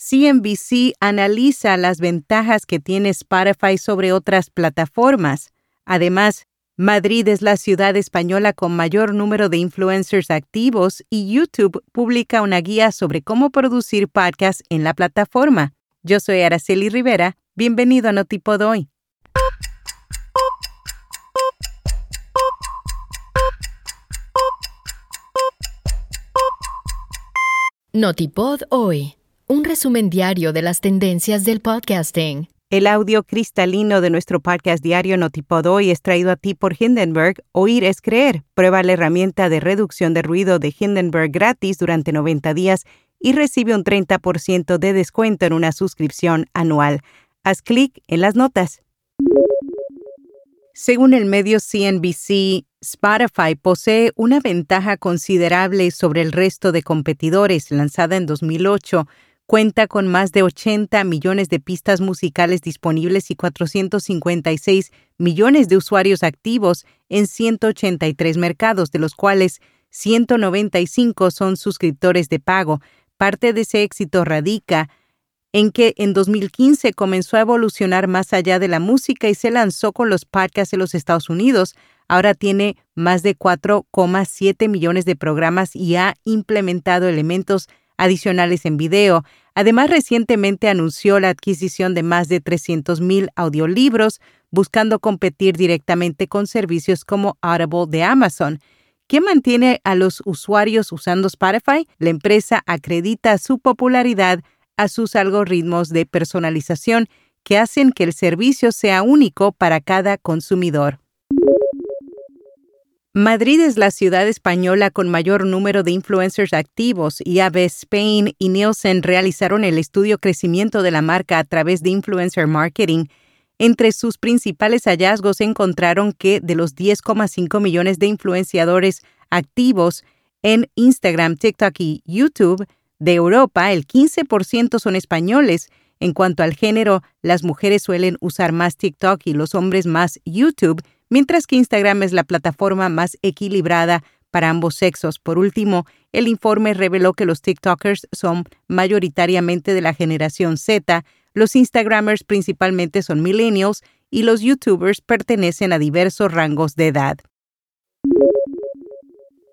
CNBC analiza las ventajas que tiene Spotify sobre otras plataformas. Además, Madrid es la ciudad española con mayor número de influencers activos y YouTube publica una guía sobre cómo producir podcasts en la plataforma. Yo soy Araceli Rivera. Bienvenido a Notipod hoy. Notipod hoy. Un resumen diario de las tendencias del podcasting. El audio cristalino de nuestro podcast diario Notipod hoy es traído a ti por Hindenburg. Oír es creer. Prueba la herramienta de reducción de ruido de Hindenburg gratis durante 90 días y recibe un 30% de descuento en una suscripción anual. Haz clic en las notas. Según el medio CNBC, Spotify posee una ventaja considerable sobre el resto de competidores. Lanzada en 2008, Cuenta con más de 80 millones de pistas musicales disponibles y 456 millones de usuarios activos en 183 mercados, de los cuales 195 son suscriptores de pago. Parte de ese éxito radica en que en 2015 comenzó a evolucionar más allá de la música y se lanzó con los podcasts en los Estados Unidos. Ahora tiene más de 4,7 millones de programas y ha implementado elementos adicionales en video. Además, recientemente anunció la adquisición de más de 300.000 audiolibros, buscando competir directamente con servicios como Audible de Amazon. ¿Qué mantiene a los usuarios usando Spotify? La empresa acredita su popularidad a sus algoritmos de personalización que hacen que el servicio sea único para cada consumidor. Madrid es la ciudad española con mayor número de influencers activos y AB Spain y Nielsen realizaron el estudio crecimiento de la marca a través de influencer marketing. Entre sus principales hallazgos encontraron que de los 10,5 millones de influenciadores activos en Instagram, TikTok y YouTube de Europa, el 15% son españoles. En cuanto al género, las mujeres suelen usar más TikTok y los hombres más YouTube mientras que Instagram es la plataforma más equilibrada para ambos sexos. Por último, el informe reveló que los TikTokers son mayoritariamente de la generación Z, los Instagramers principalmente son millennials y los YouTubers pertenecen a diversos rangos de edad.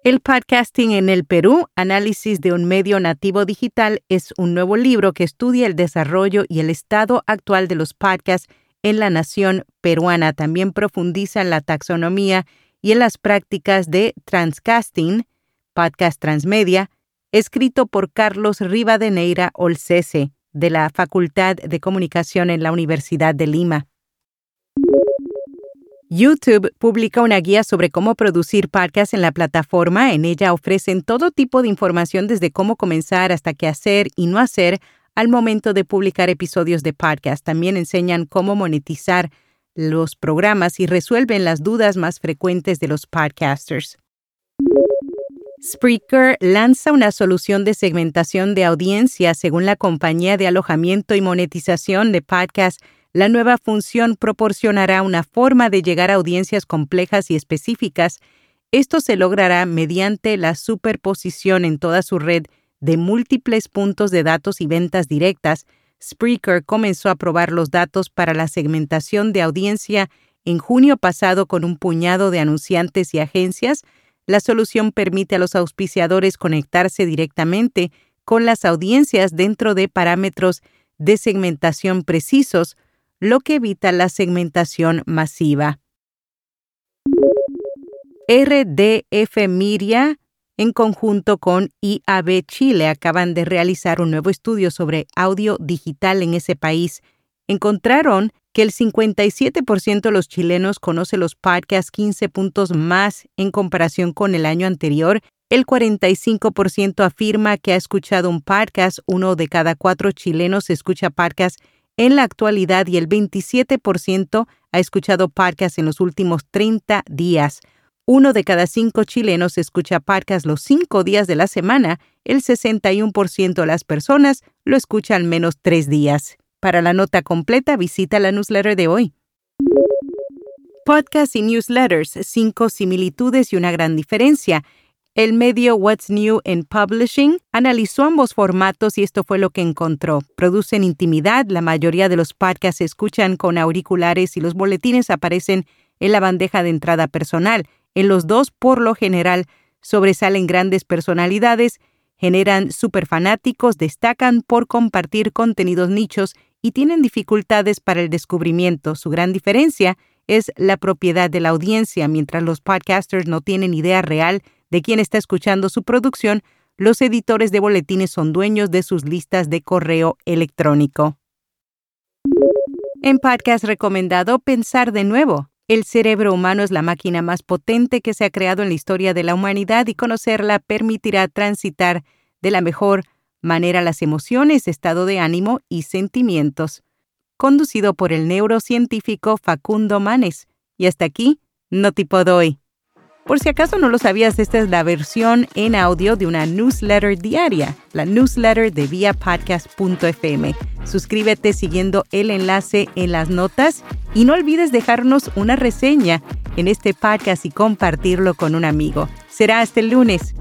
El podcasting en el Perú, análisis de un medio nativo digital, es un nuevo libro que estudia el desarrollo y el estado actual de los podcasts en la nación peruana. También profundiza en la taxonomía y en las prácticas de transcasting, podcast transmedia, escrito por Carlos Rivadeneira Olcese, de la Facultad de Comunicación en la Universidad de Lima. YouTube publica una guía sobre cómo producir podcasts en la plataforma. En ella ofrecen todo tipo de información desde cómo comenzar hasta qué hacer y no hacer al momento de publicar episodios de podcast. También enseñan cómo monetizar los programas y resuelven las dudas más frecuentes de los podcasters. Spreaker lanza una solución de segmentación de audiencia según la compañía de alojamiento y monetización de podcast. La nueva función proporcionará una forma de llegar a audiencias complejas y específicas. Esto se logrará mediante la superposición en toda su red de múltiples puntos de datos y ventas directas, Spreaker comenzó a probar los datos para la segmentación de audiencia en junio pasado con un puñado de anunciantes y agencias. La solución permite a los auspiciadores conectarse directamente con las audiencias dentro de parámetros de segmentación precisos, lo que evita la segmentación masiva. RDF Miria en conjunto con IAB Chile, acaban de realizar un nuevo estudio sobre audio digital en ese país. Encontraron que el 57% de los chilenos conoce los podcasts 15 puntos más en comparación con el año anterior. El 45% afirma que ha escuchado un podcast, uno de cada cuatro chilenos escucha podcasts en la actualidad y el 27% ha escuchado podcasts en los últimos 30 días. Uno de cada cinco chilenos escucha podcast los cinco días de la semana, el 61% de las personas lo escucha al menos tres días. Para la nota completa visita la newsletter de hoy. Podcast y newsletters, cinco similitudes y una gran diferencia. El medio What's New in Publishing analizó ambos formatos y esto fue lo que encontró. Producen intimidad, la mayoría de los podcasts se escuchan con auriculares y los boletines aparecen en la bandeja de entrada personal. En los dos, por lo general, sobresalen grandes personalidades, generan superfanáticos, destacan por compartir contenidos nichos y tienen dificultades para el descubrimiento. Su gran diferencia es la propiedad de la audiencia. Mientras los podcasters no tienen idea real de quién está escuchando su producción, los editores de boletines son dueños de sus listas de correo electrónico. En podcast recomendado Pensar de nuevo. El cerebro humano es la máquina más potente que se ha creado en la historia de la humanidad y conocerla permitirá transitar de la mejor manera las emociones, estado de ánimo y sentimientos. Conducido por el neurocientífico Facundo Manes. Y hasta aquí, no tipo doy. Por si acaso no lo sabías, esta es la versión en audio de una newsletter diaria, la newsletter de viapodcast.fm. Suscríbete siguiendo el enlace en las notas y no olvides dejarnos una reseña en este podcast y compartirlo con un amigo. Será hasta el lunes.